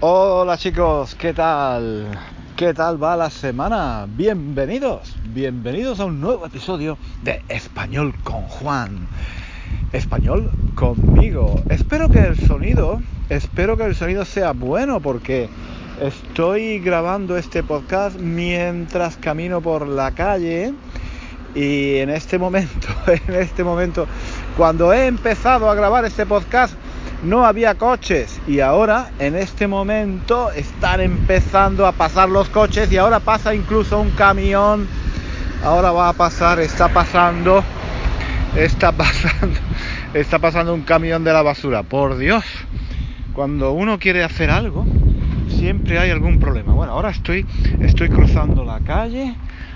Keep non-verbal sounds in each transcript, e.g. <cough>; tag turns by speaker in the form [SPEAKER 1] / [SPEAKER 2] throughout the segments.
[SPEAKER 1] Hola chicos, ¿qué tal? ¿Qué tal va la semana? Bienvenidos, bienvenidos a un nuevo episodio de Español con Juan. Español conmigo. Espero que el sonido, espero que el sonido sea bueno porque estoy grabando este podcast mientras camino por la calle y en este momento, <laughs> en este momento, cuando he empezado a grabar este podcast no había coches y ahora en este momento están empezando a pasar los coches y ahora pasa incluso un camión. Ahora va a pasar, está pasando, está pasando, está pasando un camión de la basura. Por Dios, cuando uno quiere hacer algo, siempre hay algún problema. Bueno, ahora estoy, estoy cruzando la calle.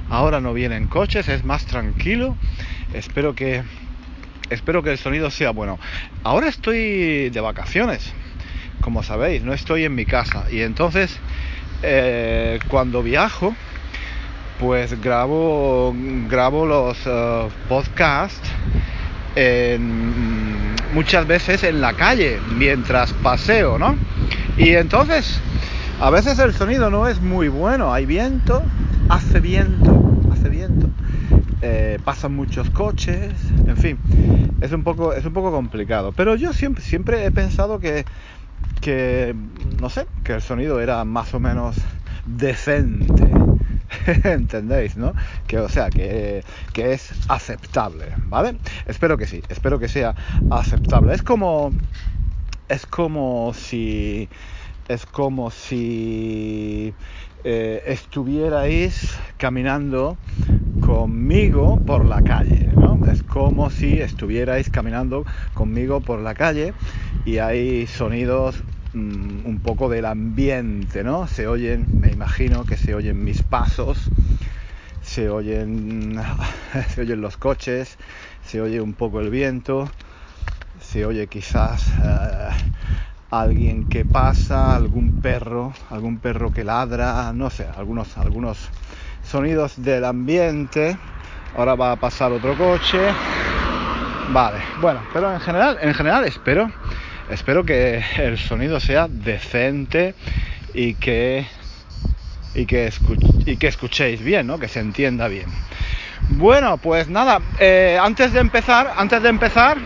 [SPEAKER 1] Ahora no vienen coches, es más tranquilo. Espero que espero que el sonido sea bueno. Ahora estoy de vacaciones, como sabéis, no estoy en mi casa. Y entonces, eh, cuando viajo, pues grabo, grabo los uh, podcasts muchas veces en la calle, mientras paseo, ¿no? Y entonces, a veces el sonido no es muy bueno, hay viento, hace viento. Eh, pasan muchos coches, en fin, es un poco, es un poco complicado. Pero yo siempre, siempre he pensado que, que, no sé, que el sonido era más o menos decente. <laughs> ¿Entendéis, no? Que, o sea, que, que es aceptable, ¿vale? Espero que sí, espero que sea aceptable. Es como, es como si, es como si eh, estuvierais caminando conmigo por la calle, ¿no? Es como si estuvierais caminando conmigo por la calle y hay sonidos mmm, un poco del ambiente, ¿no? Se oyen, me imagino que se oyen mis pasos, se oyen, <laughs> se oyen los coches, se oye un poco el viento, se oye quizás uh, alguien que pasa, algún perro, algún perro que ladra, no sé, algunos, algunos sonidos del ambiente. Ahora va a pasar otro coche. Vale, bueno, pero en general, en general espero, espero que el sonido sea decente y que y que, y que escuchéis bien, ¿no? Que se entienda bien. Bueno, pues nada, eh, antes de empezar, antes de empezar,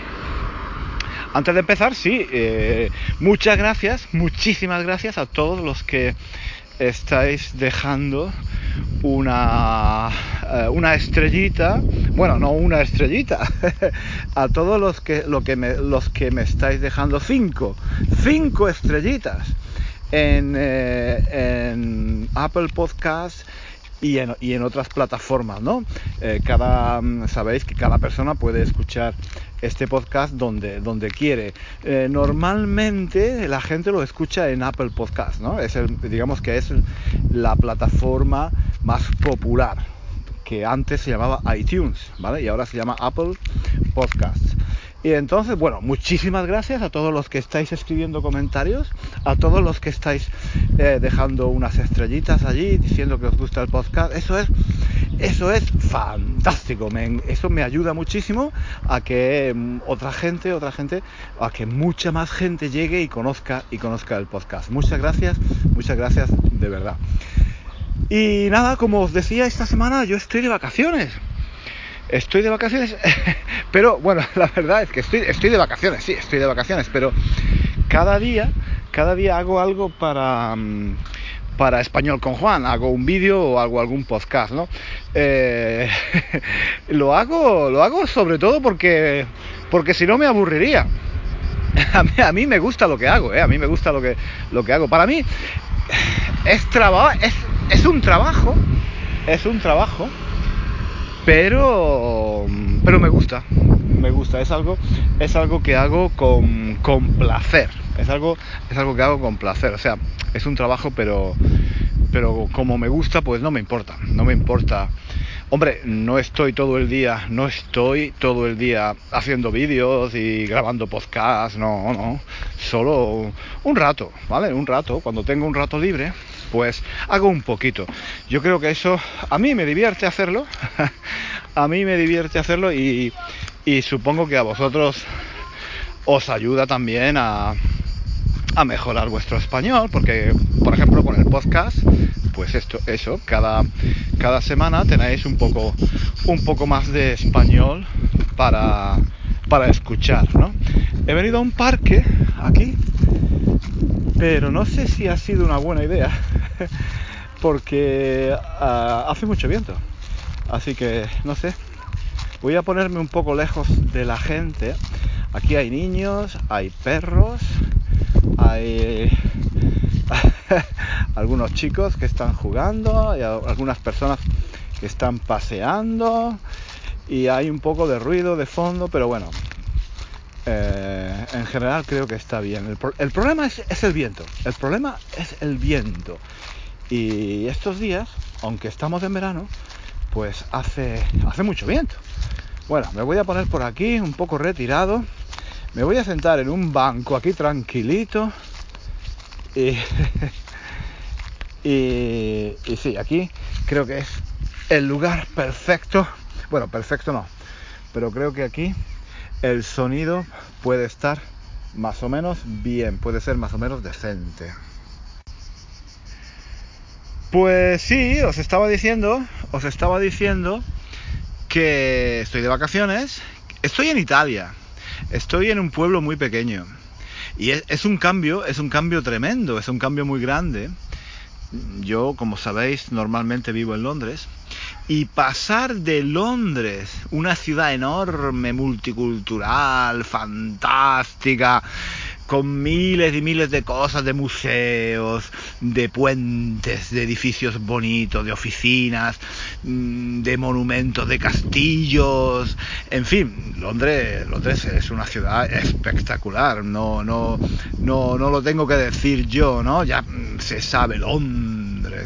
[SPEAKER 1] antes de empezar, sí, eh, muchas gracias, muchísimas gracias a todos los que estáis dejando una, eh, una estrellita, bueno, no una estrellita, <laughs> a todos los que, lo que me, los que me estáis dejando cinco, cinco estrellitas en, eh, en Apple Podcasts y en, otras plataformas, ¿no? Eh, cada, sabéis que cada persona puede escuchar este podcast donde, donde quiere. Eh, normalmente la gente lo escucha en Apple Podcast, ¿no? Digamos que es la plataforma más popular, que antes se llamaba iTunes, ¿vale? Y ahora se llama Apple Podcasts. Y entonces, bueno, muchísimas gracias a todos los que estáis escribiendo comentarios, a todos los que estáis eh, dejando unas estrellitas allí diciendo que os gusta el podcast. Eso es, eso es fantástico. Eso me ayuda muchísimo a que um, otra gente, otra gente, a que mucha más gente llegue y conozca y conozca el podcast. Muchas gracias, muchas gracias de verdad. Y nada, como os decía, esta semana yo estoy de vacaciones. Estoy de vacaciones, <laughs> pero bueno, <laughs> la verdad es que estoy, estoy de vacaciones, sí, estoy de vacaciones, pero cada día, cada día hago algo para, mm, para Español con Juan, hago un vídeo o hago algún podcast, ¿no? Eh, <laughs> lo hago, lo hago sobre todo porque, porque si no me aburriría. A mí, a mí, me gusta lo que hago, ¿eh? a mí me gusta lo que, lo que hago. Para mí es, traba es, es un trabajo, es un trabajo pero pero me gusta me gusta. Es algo es algo que hago con, placer. Es algo es algo que hago con placer. O sea es un trabajo pero pero como me gusta pues no me importa no me importa. Hombre no estoy todo el día no estoy todo el día haciendo vídeos y grabando podcasts no no. Solo un rato vale un rato cuando tengo un rato libre pues hago un poquito. Yo creo que eso a mí me divierte hacerlo, <laughs> a mí me divierte hacerlo y, y, supongo que a vosotros os ayuda también a, a mejorar vuestro español, porque, por ejemplo, con el podcast, pues esto, eso, cada, cada semana tenéis un poco, un poco más de español para, para escuchar, ¿no? He venido a un parque aquí, pero no sé si ha sido una buena idea, <laughs> porque uh, hace mucho viento. Así que, no sé, voy a ponerme un poco lejos de la gente. Aquí hay niños, hay perros, hay <laughs> algunos chicos que están jugando, hay algunas personas que están paseando y hay un poco de ruido de fondo, pero bueno, eh, en general creo que está bien. El, pro el problema es, el viento, el problema es el viento. Y estos días, aunque estamos en verano, pues hace, hace mucho viento. Bueno, me voy a poner por aquí, un poco retirado. Me voy a sentar en un banco aquí tranquilito. Y, <laughs> y, y sí, aquí creo que es el lugar perfecto. Bueno, perfecto no. Pero creo que aquí el sonido puede estar más o menos bien, puede ser más o menos decente. Pues sí, os estaba diciendo, os estaba diciendo que estoy de vacaciones, estoy en Italia, estoy en un pueblo muy pequeño y es, es un cambio, es un cambio tremendo, es un cambio muy grande. Yo, como sabéis, normalmente vivo en Londres y pasar de Londres, una ciudad enorme, multicultural, fantástica, con miles y miles de cosas, de museos, de puentes, de edificios bonitos, de oficinas, mm, de monumentos, de castillos, en fin, Londres, Londres es una ciudad espectacular, no, no, no, no lo tengo que decir yo, ¿no? Ya se sabe Londres,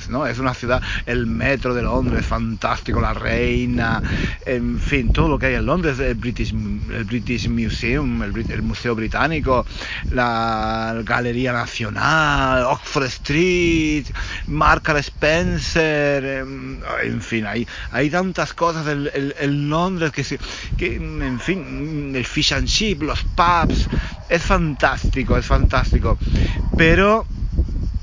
[SPEAKER 1] ¿no? Es una ciudad, el metro de Londres, fantástico, la reina, en fin, todo lo que hay en Londres, el British, el British Museum, el, Museo Británico, la Galería Nacional, Oxford Street, Marker Spencer, en fin, hay, hay tantas cosas en Londres que, que, en fin, el fish and chip, los pubs, es fantástico, es fantástico, pero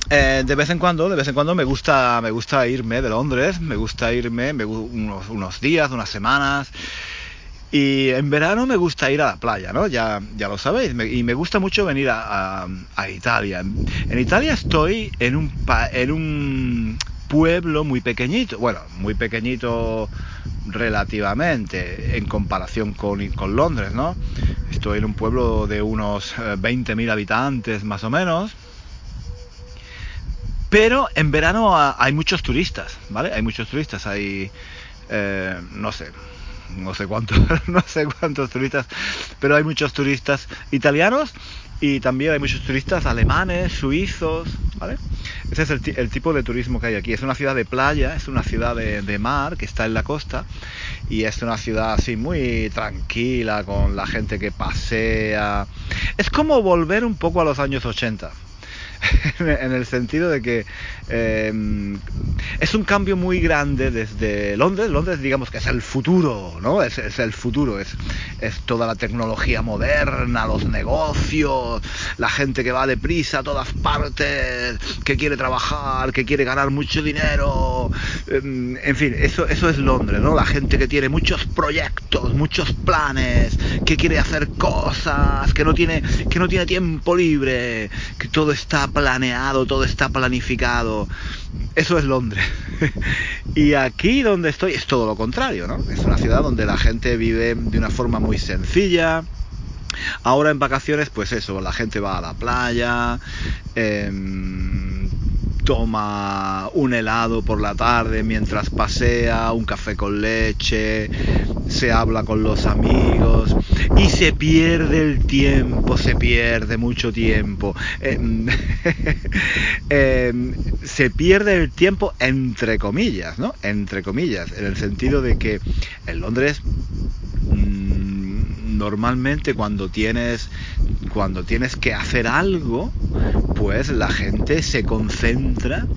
[SPEAKER 1] eh, de vez en cuando, de vez en cuando me gusta, me gusta irme de Londres, me gusta irme me, unos, unos días, unas semanas. Y en verano me gusta ir a la playa, ¿no? Ya, ya lo sabéis. Y me gusta mucho venir a, a, Italia. En Italia estoy en un, en un pueblo muy pequeñito. Bueno, muy pequeñito relativamente en comparación con, con Londres, ¿no? Estoy en un pueblo de unos 20.000 habitantes más o menos. Pero en verano hay muchos turistas, ¿vale? Hay muchos turistas, hay, eh, no sé, no sé cuántos, <laughs> no sé cuántos turistas, pero hay muchos turistas italianos y también hay muchos turistas alemanes, suizos, ¿vale? Ese es el, el, tipo de turismo que hay aquí. Es una ciudad de playa, es una ciudad de, de, mar que está en la costa y es una ciudad así muy tranquila con la gente que pasea. Es como volver un poco a los años 80. <laughs> en el sentido de que eh, es un cambio muy grande desde Londres. Londres, digamos que es el futuro, ¿no? Es, es, el futuro, es, es toda la tecnología moderna, los negocios, la gente que va deprisa a todas partes, que quiere trabajar, que quiere ganar mucho dinero. Eh, en fin, eso, eso es Londres, ¿no? La gente que tiene muchos proyectos, muchos planes, que quiere hacer cosas, que no tiene, que no tiene tiempo libre, que todo está planeado, todo está planificado. Eso es Londres. <laughs> y aquí donde estoy es todo lo contrario, ¿no? Es una ciudad donde la gente vive de una forma muy sencilla. Ahora en vacaciones, pues eso, la gente va a la playa, eh, toma un helado por la tarde mientras pasea, un café con leche, se habla con los amigos y se pierde el tiempo, se pierde mucho tiempo. Eh, <laughs> eh, se pierde el tiempo entre comillas, ¿no? Entre comillas, en el sentido de que en Londres mmm, normalmente cuando tienes cuando tienes que hacer algo, pues la gente se concentra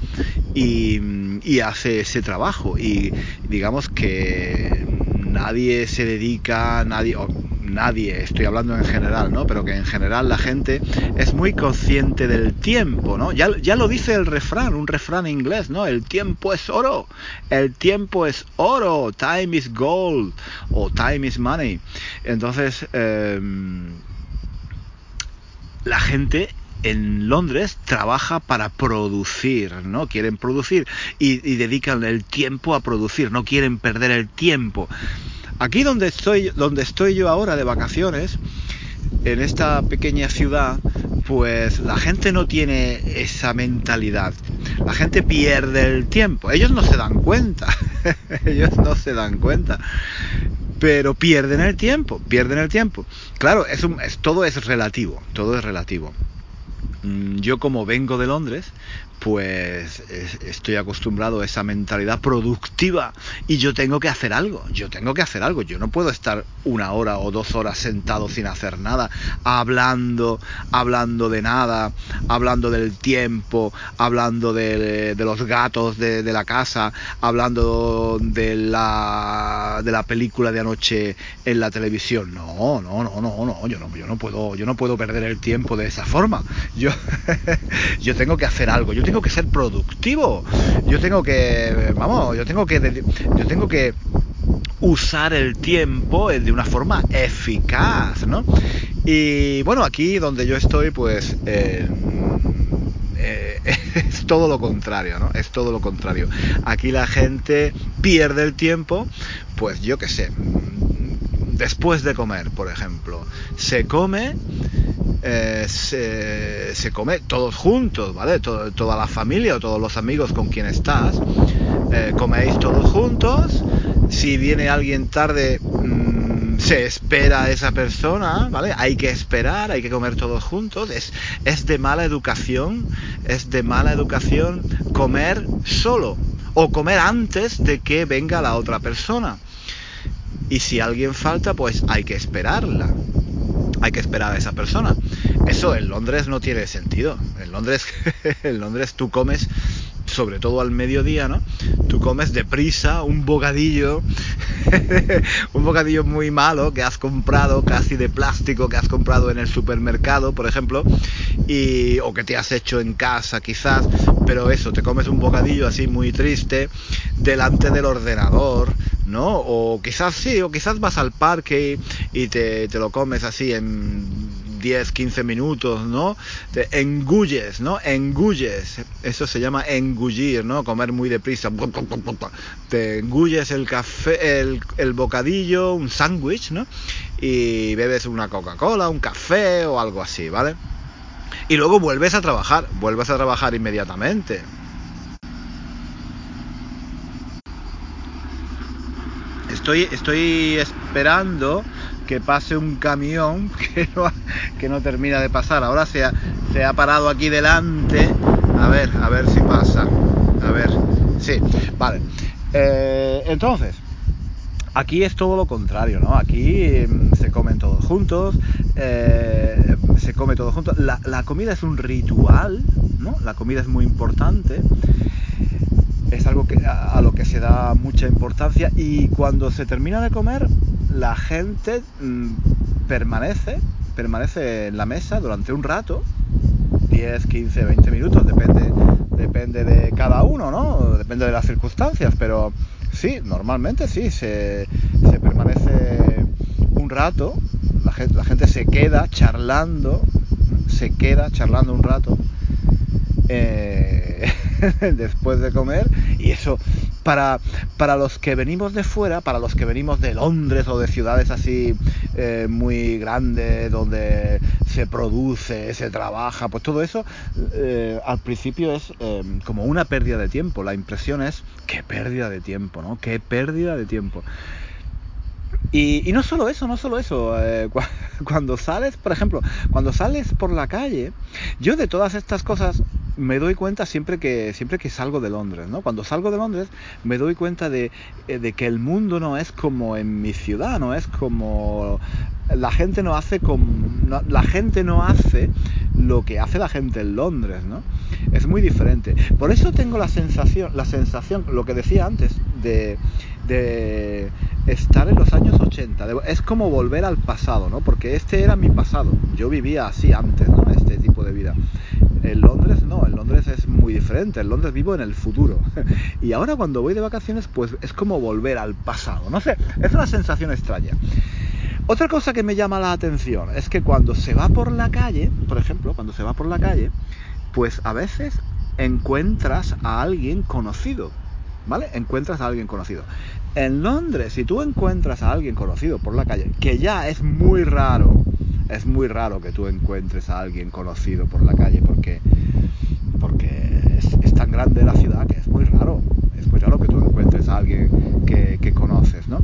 [SPEAKER 1] y, y hace ese trabajo. Y digamos que nadie se dedica, nadie, nadie, estoy hablando en general, ¿no? Pero que en general la gente es muy consciente del tiempo, ¿no? Ya, ya lo dice el refrán, un refrán inglés, ¿no? El tiempo es oro, el tiempo es oro, time is gold o time is money. Entonces, em, la gente en Londres trabaja para producir, ¿no? Quieren producir y, y, dedican el tiempo a producir, no quieren perder el tiempo. Aquí donde estoy, donde estoy yo ahora de vacaciones, en esta pequeña ciudad, pues la gente no tiene esa mentalidad. La gente pierde el tiempo. Ellos no se dan cuenta. <laughs> Ellos no se dan cuenta. Pero pierden el tiempo, pierden el tiempo. Claro, es, un, es todo es relativo, todo es relativo. Mm, yo como vengo de Londres, pues estoy acostumbrado a esa mentalidad productiva y yo tengo que hacer algo, yo tengo que hacer algo, yo no puedo estar una hora o dos horas sentado sin hacer nada, hablando, hablando de nada, hablando del tiempo, hablando de, los gatos de, de, la casa, hablando de la, de la película de anoche en la televisión. No, no, no, no, no, yo no, yo no puedo, yo no puedo perder el tiempo de esa forma. Yo, <laughs> yo tengo que hacer algo, yo tengo que ser productivo. Yo tengo que, vamos, yo tengo que, yo tengo que usar el tiempo de una forma eficaz, ¿no? Y bueno, aquí donde yo estoy, pues eh, eh, <laughs> es todo lo contrario, ¿no? Es todo lo contrario. Aquí la gente pierde el tiempo, pues yo qué sé, después de comer, por ejemplo, se come eh, se, come todos juntos, ¿vale? Todo, toda la familia o todos los amigos con quien estás, eh, coméis todos juntos. Si viene alguien tarde, mmm, se espera a esa persona, ¿vale? Hay que esperar, hay que comer todos juntos. Es, es de mala educación, es de mala educación comer solo o comer antes de que venga la otra persona. Y si alguien falta, pues hay que esperarla hay que esperar a esa persona. Eso en Londres no tiene sentido. En Londres, <laughs> en Londres tú comes, sobre todo al mediodía, ¿no? Tú comes deprisa un bocadillo, <laughs> un bocadillo muy malo que has comprado, casi de plástico, que has comprado en el supermercado, por ejemplo, y, o que te has hecho en casa quizás, pero eso, te comes un bocadillo así muy triste delante del ordenador, ¿no? O quizás sí, o quizás vas al parque y, y te, te, lo comes así en 10, 15 minutos, ¿no? Te engulles, ¿no? Engulles. Eso se llama engullir, ¿no? Comer muy deprisa. Te engulles el café, el, bocadillo, un sándwich, ¿no? Y bebes una Coca-Cola, un café o algo así, ¿vale? Y luego vuelves a trabajar, vuelves a trabajar inmediatamente. Estoy, estoy esperando que pase un camión <laughs> que no, que no termina de pasar. Ahora se ha, se ha, parado aquí delante. A ver, a ver si pasa. A ver, sí, vale. Eh, entonces, aquí es todo lo contrario, ¿no? Aquí eh, se comen todos juntos, eh, se come todo juntos. La, la comida es un ritual, ¿no? La comida es muy importante es algo que, a, lo que se da mucha importancia y cuando se termina de comer la gente mmm, permanece permanece en la mesa durante un rato 10, 15, 20 minutos depende depende de cada uno ¿no? depende de las circunstancias pero sí, normalmente sí se, se permanece un rato la gente, la gente se queda charlando se queda charlando un rato eh, <laughs> después de comer y eso para, para los que venimos de fuera, para los que venimos de Londres o de ciudades así eh, muy grandes donde se produce, se trabaja, pues todo eso eh, al principio es eh, como una pérdida de tiempo. La impresión es qué pérdida de tiempo, ¿no? Qué pérdida de tiempo. Y, no solo eso, no solo eso. Eh, <laughs> cuando sales, por ejemplo, cuando sales por la calle, yo de todas estas cosas me doy cuenta siempre que siempre que salgo de Londres, ¿no? Cuando salgo de Londres me doy cuenta de, eh, que el mundo no es como en mi ciudad, no es como la gente no hace como no, la gente no hace lo que hace la gente en Londres, ¿no? Es muy diferente. Por eso tengo la sensación, la sensación, lo que decía antes, de, de estar en los años 80. Es como volver al pasado, ¿no? Porque este era mi pasado. Yo vivía así antes, ¿no? Este tipo de vida. En Londres no, en Londres es muy diferente. En Londres vivo en el futuro. <laughs> Y ahora cuando voy de vacaciones, pues es como volver al pasado. No sé, es una sensación extraña. Otra cosa que me llama la atención es que cuando se va por la calle, por ejemplo, cuando se va por la calle, pues a veces encuentras a alguien conocido. ¿Vale? Encuentras a alguien conocido. En Londres, si tú encuentras a alguien conocido por la calle, que ya es muy raro, es muy raro que tú encuentres a alguien conocido por la calle porque, porque es, tan grande la ciudad que es muy raro. Es muy raro que tú encuentres a alguien que, conoces, ¿no?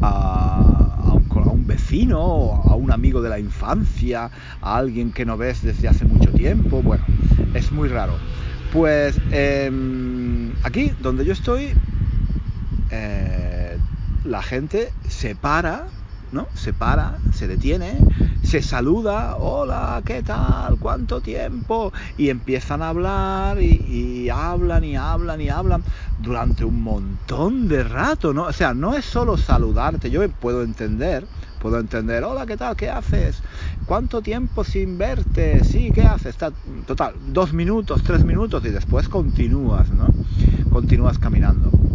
[SPEAKER 1] A, un, vecino, a un amigo de la infancia, a alguien que no ves desde hace mucho tiempo. Bueno, es muy raro. Pues em, aquí, donde yo estoy, eh, la gente se para, ¿no? Se para, se detiene, se saluda, hola, ¿qué tal? ¿Cuánto tiempo? Y empiezan a hablar y, hablan y hablan y hablan durante un montón de rato, ¿no? O sea, no es solo saludarte, yo puedo entender, puedo entender, hola, ¿qué tal? ¿Qué haces? ¿Cuánto tiempo sin verte? Sí, ¿qué haces? Está, total, dos minutos, tres minutos y después continúas, ¿no? Continúas caminando.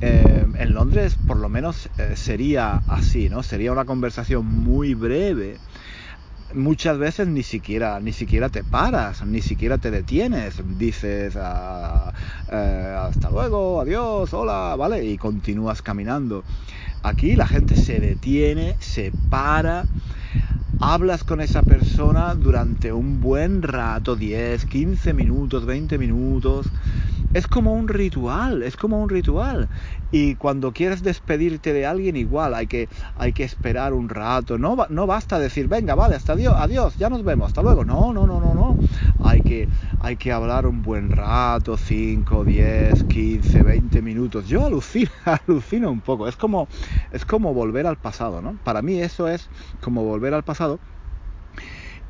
[SPEAKER 1] Eh, en Londres por lo menos eh, sería así, ¿no? Sería una conversación muy breve. Muchas veces ni siquiera, ni siquiera te paras, ni siquiera te detienes. Dices ah, eh, hasta luego, adiós, hola, ¿vale? Y continúas caminando. Aquí la gente se detiene, se para, hablas con esa persona durante un buen rato, 10, 15 minutos, 20 minutos es como un ritual, es como un ritual. Y cuando quieres despedirte de alguien, igual, hay que, hay que esperar un rato. No, no basta decir, venga, vale, hasta adiós, adiós, ya nos vemos, hasta luego. No, no, no, no. Hay que, hay que hablar un buen rato, 5, 10, 15, 20 minutos. Yo alucino, <laughs> alucino un poco. Es como, es como volver al pasado, ¿no? Para mí eso es como volver al pasado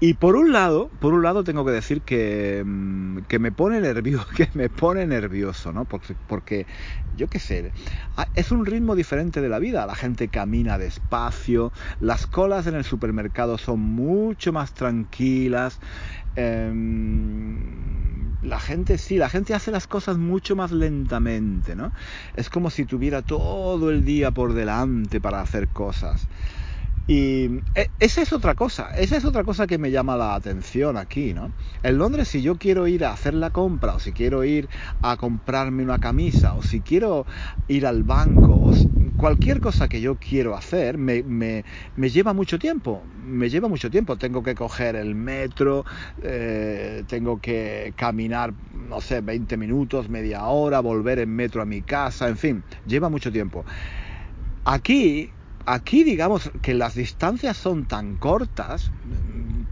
[SPEAKER 1] y por un lado, por un lado tengo que decir que, mm, que me pone nervioso, <laughs> que me pone nervioso, ¿no? Porque, porque yo qué sé, ah, es un ritmo diferente de la vida. La gente camina despacio, las colas en el supermercado son mucho más tranquilas. Em, la gente sí, la gente hace las cosas mucho más lentamente, ¿no? Es como si tuviera todo el día por delante para hacer cosas. Y eh, esa es otra cosa, esa es otra cosa que me llama la atención aquí, ¿no? En Londres, si yo quiero ir a hacer la compra, o si quiero ir a comprarme una camisa, o si quiero ir al banco, o cualquier cosa que yo quiero hacer, me, me, me lleva mucho tiempo, me lleva mucho tiempo. Tengo que coger el metro, eh, tengo que caminar, no sé, 20 minutos, media hora, volver en metro a mi casa, en fin, lleva mucho tiempo. Aquí Aquí digamos que las distancias son tan cortas,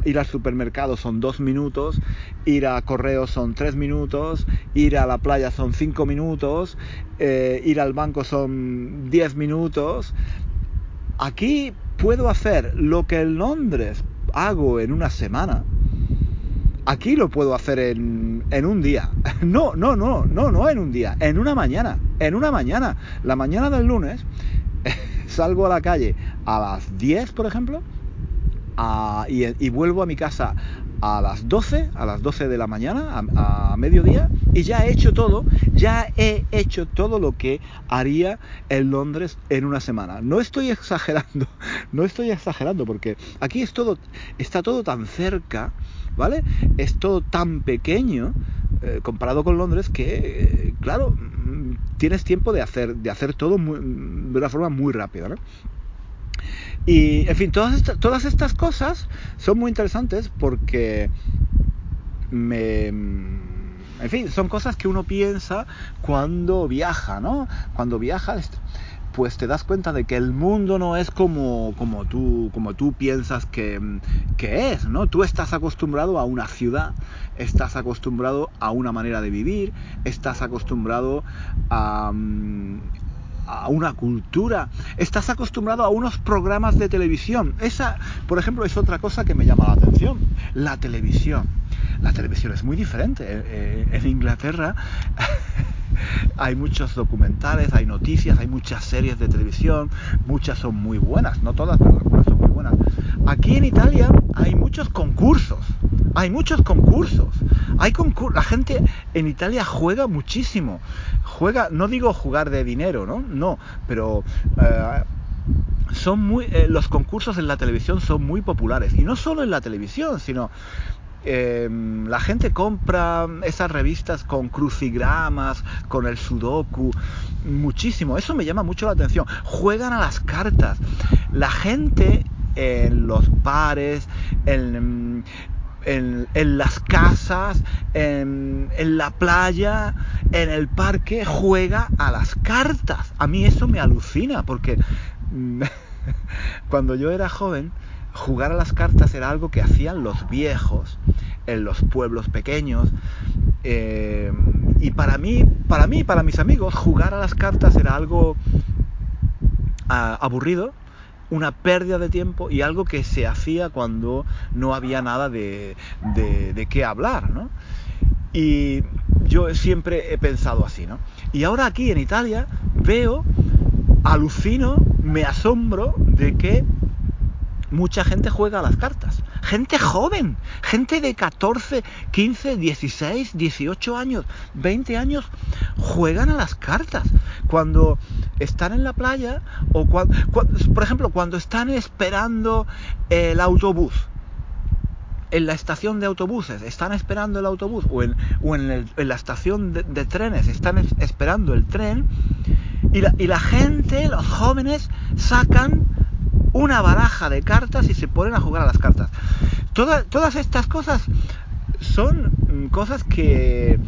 [SPEAKER 1] ir al supermercado son dos minutos, ir a correo son tres minutos, ir a la playa son cinco minutos, eh, ir al banco son diez minutos. Aquí puedo hacer lo que en Londres hago en una semana, aquí lo puedo hacer en, en, un día. <laughs> No, no, no, no, no en un día, en una mañana. En una mañana. La mañana del lunes salgo a la calle a las 10, por ejemplo, y, vuelvo a mi casa a las 12, a las 12 de la mañana, a, mediodía, y ya he hecho todo, ya he hecho todo lo que haría en Londres en una semana. No estoy exagerando, <laughs> no estoy exagerando, porque aquí es todo, está todo tan cerca, ¿vale? Es todo tan pequeño eh, comparado con Londres que, claro, mm, tienes tiempo de hacer, de hacer todo de una forma muy rápida. Y, en fin, todas, todas estas cosas son muy interesantes porque me... En fin, son cosas que uno piensa cuando viaja, ¿no? Cuando viaja pues te das cuenta de que el mundo no es como, como, tú, como tú piensas que, que es, ¿no? Tú estás acostumbrado a una ciudad, estás acostumbrado a una manera de vivir, estás acostumbrado a, a una cultura, estás acostumbrado a unos programas de televisión. Esa, por ejemplo, es otra cosa que me llama la atención, la televisión. La televisión es muy diferente. Eh, eh, en Inglaterra <laughs> hay muchos documentales, hay noticias, hay muchas series de televisión, muchas son muy buenas, no todas, pero algunas son muy buenas. Aquí en Italia hay muchos concursos, hay muchos concursos, hay la gente en Italia juega muchísimo, juega, no digo jugar de dinero, ¿no? No, pero eh, son muy, eh, los concursos en la televisión son muy populares y no solo en la televisión, sino Em, la gente compra esas revistas con crucigramas, con el sudoku, muchísimo. Eso me llama mucho la atención. Juegan a las cartas. La gente en los bares, en, las casas, en, en, la playa, en el parque, juega a las cartas. A mí eso me alucina porque <laughs> cuando yo era joven, jugar a las cartas era algo que hacían los viejos en los pueblos pequeños. Eh, y para mí, para mí, para mis amigos, jugar a las cartas era algo ah, aburrido, una pérdida de tiempo y algo que se hacía cuando no había nada de, de, qué hablar, ¿no? Y yo siempre he pensado así, ¿no? Y ahora aquí en Italia veo, alucino, me asombro de que mucha gente juega a las cartas. Gente joven, gente de 14, 15, 16, 18 años, 20 años, juegan a las cartas. Cuando están en la playa o cuando, por ejemplo, cuando están esperando el autobús. En la estación de autobuses están esperando el autobús o en, la estación de, trenes están esperando el tren y la, y la gente, los jóvenes, sacan una baraja de cartas y se ponen a jugar a las cartas. todas estas cosas son mm, cosas que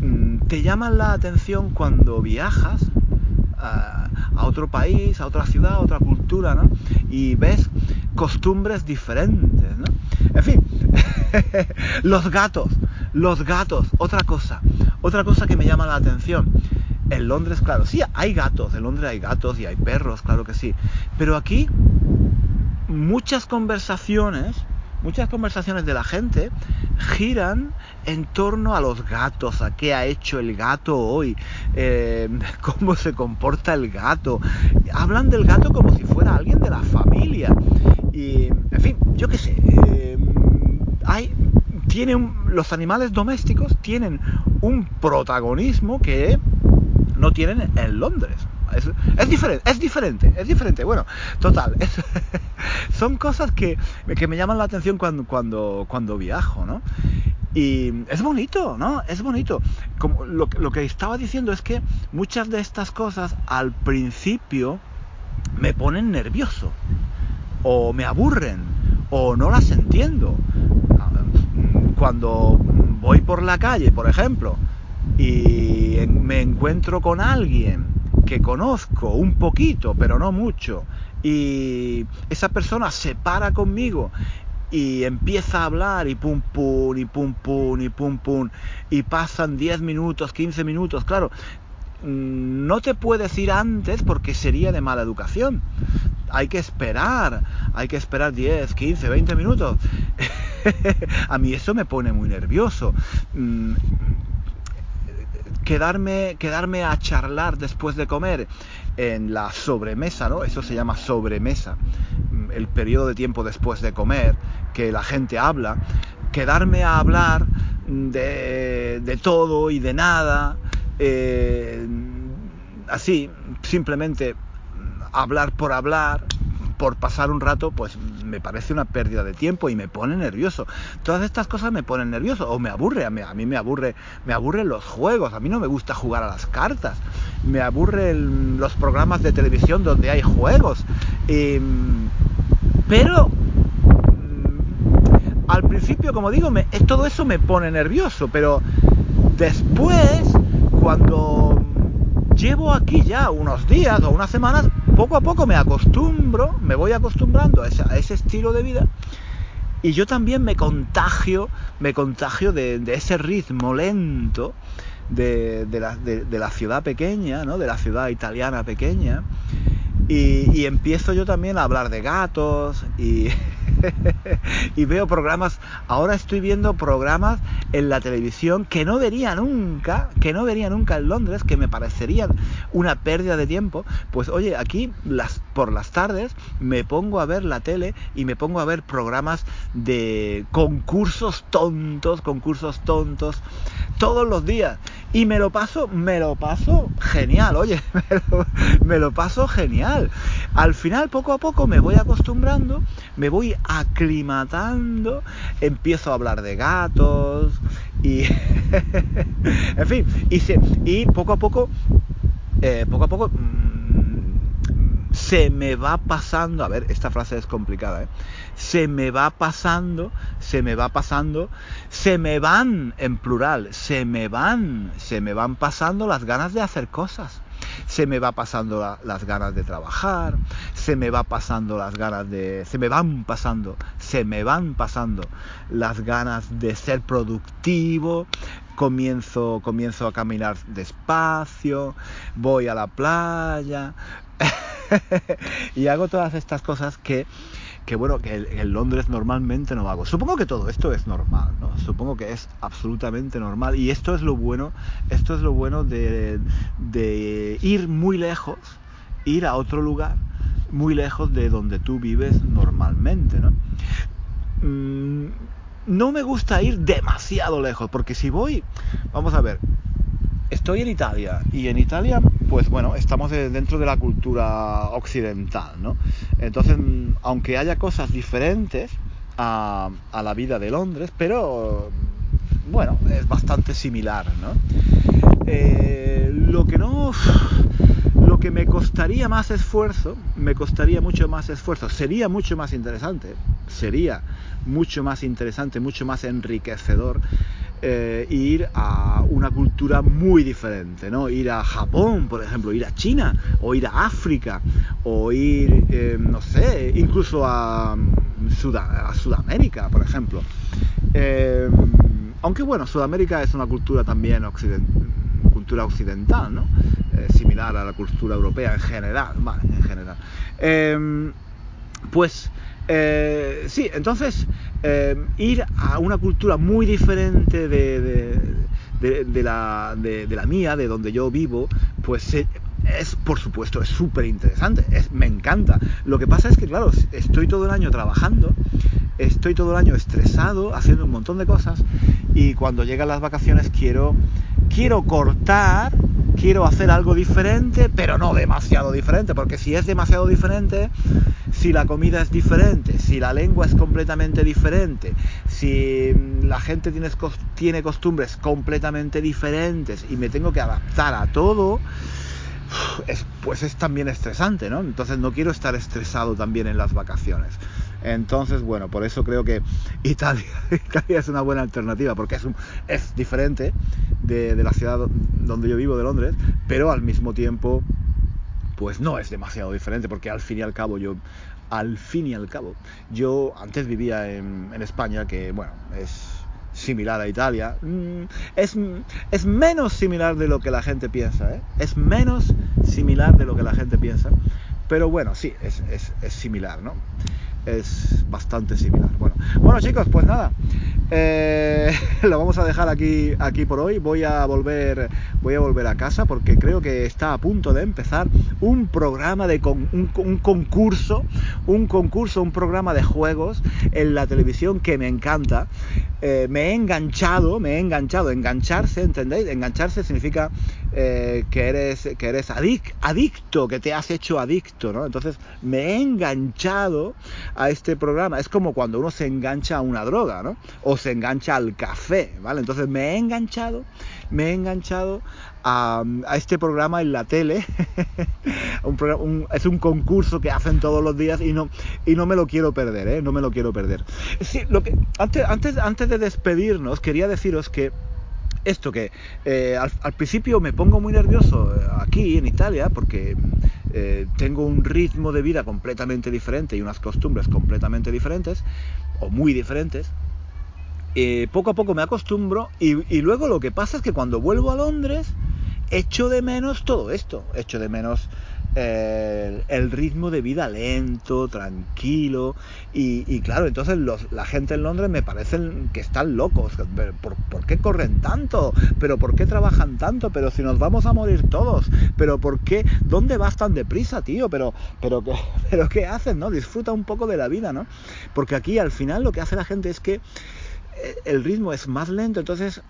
[SPEAKER 1] mm, te llaman la atención cuando viajas a, otro país, a otra ciudad, a otra cultura, ¿no? Y ves costumbres diferentes, ¿no? En fin, <laughs> los gatos, los gatos, otra cosa, otra cosa que me llama la atención. En Londres, claro, sí, hay gatos, en Londres hay gatos y hay perros, claro que sí. Pero aquí muchas conversaciones, muchas conversaciones de la gente giran en torno a los gatos, a qué ha hecho el gato hoy, eh, <laughs> cómo se comporta el gato. Hablan del gato como si fuera alguien de la familia. Y, en fin, yo qué sé. Eh, hay, tienen, los animales domésticos tienen un protagonismo que no tienen en Londres. Es, diferente, es diferente, es diferente. Bueno, total, <laughs> son cosas que, me llaman la atención cuando, cuando, cuando viajo, ¿no? Y es bonito, ¿no? Es bonito. Como lo, lo, que estaba diciendo es que muchas de estas cosas al principio me ponen nervioso, o me aburren, o no las entiendo. Cuando voy por la calle, por ejemplo, y me encuentro con alguien que conozco un poquito, pero no mucho, y esa persona se para conmigo y empieza a hablar y pum pum y pum pum y pum pum y pasan 10 minutos, 15 minutos, claro, mm, no te puedes ir antes porque sería de mala educación. Hay que esperar, hay que esperar 10, 15, 20 minutos. <laughs> a mí eso me pone muy nervioso. Mm, quedarme, quedarme a charlar después de comer en la sobremesa, ¿no? Eso se llama sobremesa, mm, el periodo de tiempo después de comer, que la gente habla, quedarme a hablar de, de todo y de nada, eh, así, simplemente hablar por hablar, por pasar un rato, pues me parece una pérdida de tiempo y me pone nervioso. Todas estas cosas me ponen nervioso o me aburre, a mí, me aburre, me aburren los juegos, a mí no me gusta jugar a las cartas, me aburren los programas de televisión donde hay juegos. pero mm, al principio, como digo, me, todo eso me pone nervioso, pero después, cuando llevo aquí ya unos días o unas semanas, poco a poco me acostumbro, me voy acostumbrando a ese, estilo de vida y yo también me contagio, me contagio de, ese ritmo lento de, la, ciudad pequeña, ¿no? de la ciudad italiana pequeña. Y, empiezo yo también a hablar de gatos y, <laughs> <laughs> y veo programas, ahora estoy viendo programas en la televisión que no vería nunca, que no vería nunca en Londres, que me parecerían una pérdida de tiempo. Pues oye, aquí las, por las tardes me pongo a ver la tele y me pongo a ver programas de concursos tontos, concursos tontos, todos los días. Y me lo paso, me lo paso genial, oye, <laughs> me lo, paso genial. Al final, poco a poco, me voy acostumbrando, me voy aclimatando, empiezo a hablar de gatos y... <laughs> en fin, y, se, y poco a poco, eh, poco a poco mm, se me va pasando, a ver, esta frase es complicada, ¿eh? se me va pasando, se me va pasando, se me van en plural, se me van, se me van pasando las ganas de hacer cosas se me va pasando la, las ganas de trabajar, se me va pasando las ganas de... se me van pasando, se me van pasando las ganas de ser productivo, comienzo, comienzo a caminar despacio, voy a la playa <laughs> y hago todas estas cosas que bueno, que en Londres normalmente no hago. Supongo que todo esto es normal, ¿no? Supongo que es absolutamente normal. Y esto es lo bueno, esto es lo bueno de, de ir muy lejos, ir a otro lugar, muy lejos de donde tú vives normalmente, ¿no? Mm, no me gusta ir demasiado lejos, porque si voy, vamos a ver, estoy en Italia y en Italia, pues bueno, estamos dentro de la cultura occidental, ¿no? Entonces, aunque haya cosas diferentes a, la vida de Londres, pero bueno, es bastante similar, ¿no? Eh, lo que no lo que me costaría más esfuerzo, me costaría mucho más esfuerzo, sería mucho más interesante, sería mucho más interesante, mucho más enriquecedor eh, ir a una cultura muy diferente, ¿no? Ir a Japón, por ejemplo, ir a China, o ir a África, o ir, eh, no sé, incluso a, a Sudamérica, por ejemplo. Eh, aunque bueno, Sudamérica es una cultura también cultura occidental, ¿no? similar a la cultura europea en general, vale, en general. pues sí, entonces eh, ir a una cultura muy diferente de, la, mía, de donde yo vivo, pues eh, es, por supuesto, es súper interesante, me encanta. Lo que pasa es que, claro, estoy todo el año trabajando, estoy todo el año estresado, haciendo un montón de cosas, y cuando llegan las vacaciones quiero, quiero cortar, quiero hacer algo diferente, pero no demasiado diferente, porque si es demasiado diferente, si la comida es diferente, si la lengua es completamente diferente, si la gente tiene, tiene costumbres completamente diferentes y me tengo que adaptar a todo, pues es también estresante, ¿no? Entonces no quiero estar estresado también en las vacaciones. Entonces, bueno, por eso creo que Italia, <laughs> es una buena alternativa, porque es, es diferente de, la ciudad donde yo vivo, de Londres, pero al mismo tiempo pues no es demasiado diferente, porque al fin y al cabo yo, al fin y al cabo, yo antes vivía en, España, que bueno, es similar a Italia, mm, es, es, menos similar de lo que la gente piensa, ¿eh? es menos similar de lo que la gente piensa, pero bueno, sí, es, es similar, ¿no? Es bastante similar. Bueno, bueno chicos, pues nada, eh, <laughs> lo vamos a dejar aquí, aquí por hoy. Voy a volver, voy a volver a casa porque creo que está a punto de empezar un programa de un, concurso, un concurso, un programa de juegos en la televisión que me encanta. Eh, me he enganchado, me he enganchado, engancharse, ¿entendéis? Engancharse significa eh, que eres, que eres adicto, que te has hecho adicto, ¿no? Entonces me he enganchado a este programa. Es como cuando uno se engancha a una droga, ¿no? O se engancha al café, ¿vale? Entonces me he enganchado, me he enganchado a, este programa en la tele. <laughs> es un concurso que hacen todos los días y no, y no me lo quiero perder, ¿eh? No me lo quiero perder. Sí, lo que, antes, antes, antes de despedirnos, quería deciros que esto que eh, al, principio me pongo muy nervioso eh, aquí en Italia porque eh, tengo un ritmo de vida completamente diferente y unas costumbres completamente diferentes o muy diferentes poco a poco me acostumbro y, luego lo que pasa es que cuando vuelvo a Londres echo de menos todo esto, echo de menos el, ritmo de vida lento, tranquilo. Y, claro, entonces los, la gente en Londres me parecen que están locos. ¿Por, ¿Por qué corren tanto? ¿Pero por qué trabajan tanto? Pero si nos vamos a morir todos. ¿Pero por qué? ¿Dónde vas tan deprisa, tío? Pero, pero, <laughs> pero ¿qué haces, no? Disfruta un poco de la vida, ¿no? Porque aquí al final lo que hace la gente es que eh, el ritmo es más lento, entonces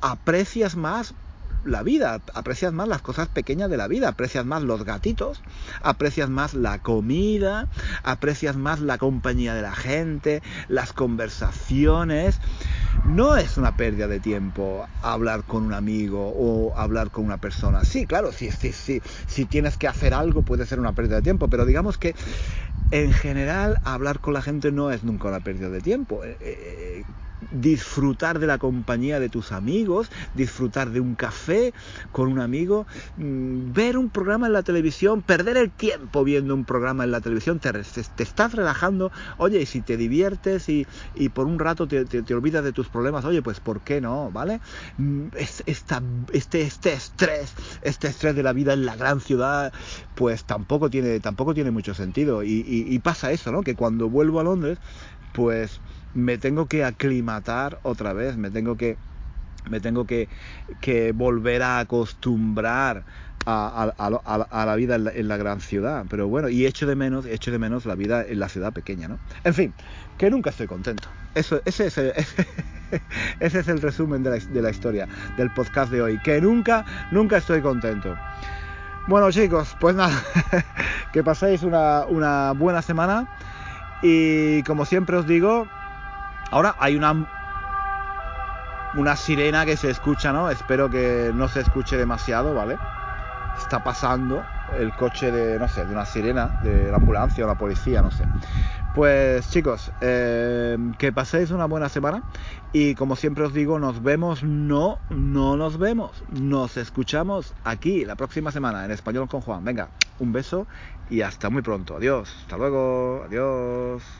[SPEAKER 1] aprecias más la vida, aprecias más las cosas pequeñas de la vida, aprecias más los gatitos, aprecias más la comida, aprecias más la compañía de la gente, las conversaciones. No es una pérdida de tiempo hablar con un amigo o hablar con una persona. Sí, claro, sí, sí, sí. Si tienes que hacer algo puede ser una pérdida de tiempo, pero digamos que en general hablar con la gente no es nunca una pérdida de tiempo. Eh, eh, disfrutar de la compañía de tus amigos, disfrutar de un café con un amigo, mm, ver un programa en la televisión, perder el tiempo viendo un programa en la televisión, te, te estás relajando, oye, y si te diviertes y, por un rato te, olvidas de tus problemas, oye, pues ¿por qué no? ¿Vale? Mm, es, esta, este, este estrés, este estrés de la vida en la gran ciudad, pues tampoco tiene, tampoco tiene mucho sentido. Y, y, y pasa eso, ¿no? Que cuando vuelvo a Londres, pues me tengo que aclimatar otra vez, me tengo que, me tengo que, que volver a acostumbrar a, a, a, la vida en la, gran ciudad. Pero bueno, y echo de menos, echo de menos la vida en la ciudad pequeña, ¿no? En fin, que nunca estoy contento. Eso, ese, es el, <laughs> ese, ese es el resumen de la, de la historia del podcast de hoy. Que nunca, nunca estoy contento. Bueno chicos, pues nada, <laughs> que paséis una, una buena semana y como siempre os digo, Ahora hay una una sirena que se escucha, ¿no? Espero que no se escuche demasiado, ¿vale? Está pasando el coche de, no sé, de una sirena, de la ambulancia o la policía, no sé. Pues chicos, eh, que paséis una buena semana y como siempre os digo, nos vemos, no, no nos vemos, nos escuchamos aquí la próxima semana en español con Juan. Venga, un beso y hasta muy pronto. Adiós, hasta luego, adiós.